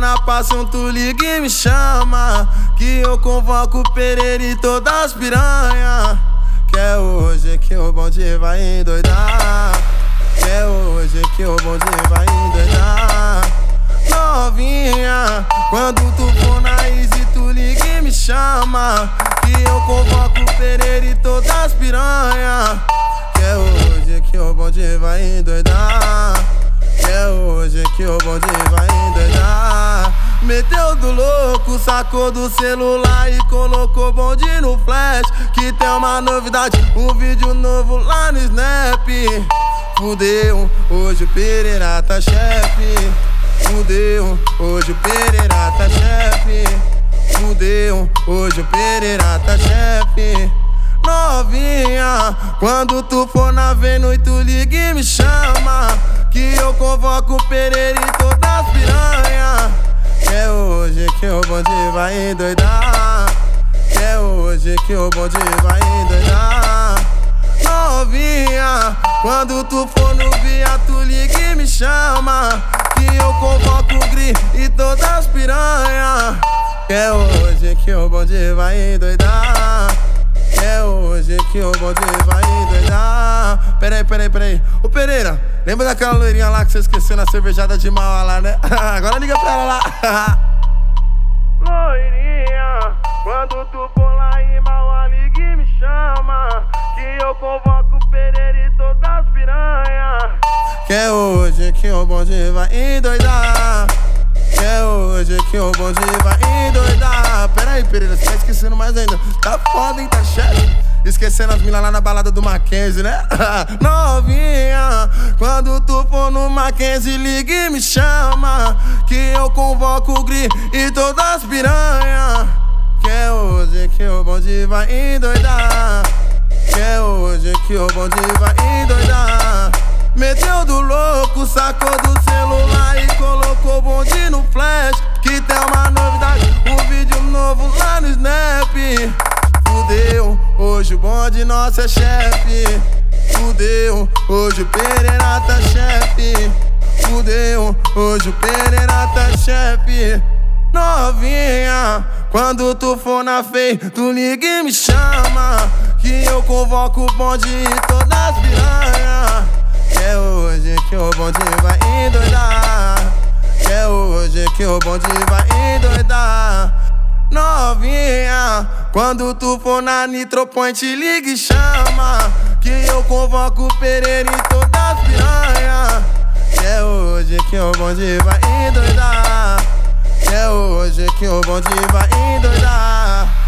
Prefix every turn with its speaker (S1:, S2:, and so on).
S1: na paixão, tu liga e me chama. Que eu convoco o Pereira e todas as piranha. Que é hoje que o bonde vai endoidar. Que é hoje que o bonde vai endoidar. Novinha, quando tu for na Easy, tu liga e me chama. Que eu convoco o Pereira e todas as piranha. Que é hoje que o bonde vai endoidar. Hoje que o bonde vai endoidar. Meteu do louco, sacou do celular e colocou bonde no flash. Que tem uma novidade, um vídeo novo lá no Snap. Fudeu, hoje o Pereira tá chefe. Fudeu, hoje o Pereira tá chefe. Fudeu, hoje o Pereira tá chefe. Novinha, quando tu for na Vênus, tu liga e me chama. Que eu convoco o Pereira e todas as piranha. É hoje que o bonde vai endoidar. É hoje que o bonde vai endoidar. Novinha, quando tu for no via, tu liga e me chama. Que eu convoco o Gri e todas as piranha. É hoje que o bonde vai endoidar. É hoje que o bonde vai endoidar. Peraí, peraí, peraí. Ô Pereira, lembra daquela loirinha lá que você esqueceu na cervejada de mal lá, né? Agora liga pra ela lá. Loirinha, quando tu for lá em Mauá, liga e me chama. Que eu convoco o Pereira e todas as piranha. Que é hoje que o bonde vai endoidar. Que é hoje que o bonde vai endoidar. Pera aí, Pereira, você tá esquecendo mais ainda. Tá foda, hein, tá chefe? Esquecendo as minas lá na balada do Mackenzie, né? Novinha, quando tu for no Mackenzie, liga e me chama. Que eu convoco o Gri e todas as piranha. Que é hoje que o bonde vai endoidar. Que é hoje que o bonde vai endoidar. Meteu do louco, sacou do celular e colocou bonde no flash. Que tem uma novidade, um vídeo novo bonde nosso é chefe. Fudeu, hoje o Pereira tá chefe. Fudeu, hoje o Pereira tá chefe. Novinha, quando tu for na fei, tu liga e me chama. Que eu convoco o bonde e todas as. Que é hoje que o bonde vai endoidar. É hoje que o bonde vai endoidar. Novinha, quando tu for na Nitropoint, liga e chama. Que eu convoco o Pereira e todas as piranha. Que é hoje que o bonde vai endoidar. Que é hoje que o bonde vai endoidar.